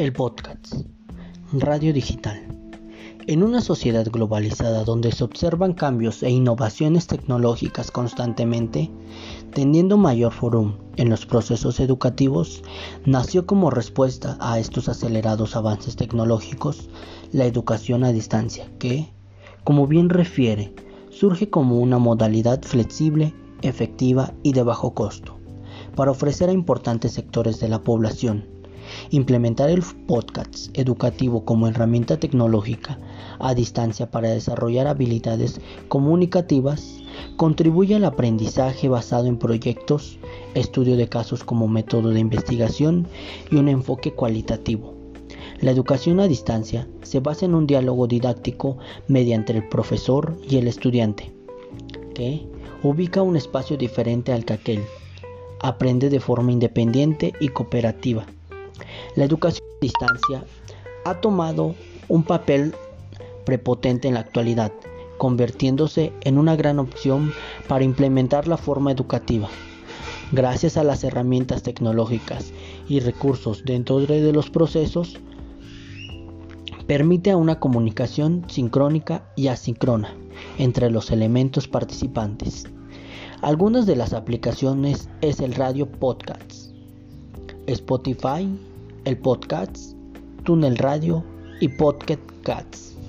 El podcast. Radio digital. En una sociedad globalizada donde se observan cambios e innovaciones tecnológicas constantemente, teniendo mayor forum en los procesos educativos, nació como respuesta a estos acelerados avances tecnológicos la educación a distancia, que, como bien refiere, surge como una modalidad flexible, efectiva y de bajo costo, para ofrecer a importantes sectores de la población Implementar el podcast educativo como herramienta tecnológica a distancia para desarrollar habilidades comunicativas contribuye al aprendizaje basado en proyectos, estudio de casos como método de investigación y un enfoque cualitativo. La educación a distancia se basa en un diálogo didáctico mediante el profesor y el estudiante, que ubica un espacio diferente al que aquel aprende de forma independiente y cooperativa. La educación a distancia ha tomado un papel prepotente en la actualidad, convirtiéndose en una gran opción para implementar la forma educativa. Gracias a las herramientas tecnológicas y recursos dentro de los procesos, permite una comunicación sincrónica y asíncrona entre los elementos participantes. Algunas de las aplicaciones es el radio podcast, Spotify, el podcast, Tunnel Radio y Podcast Cats.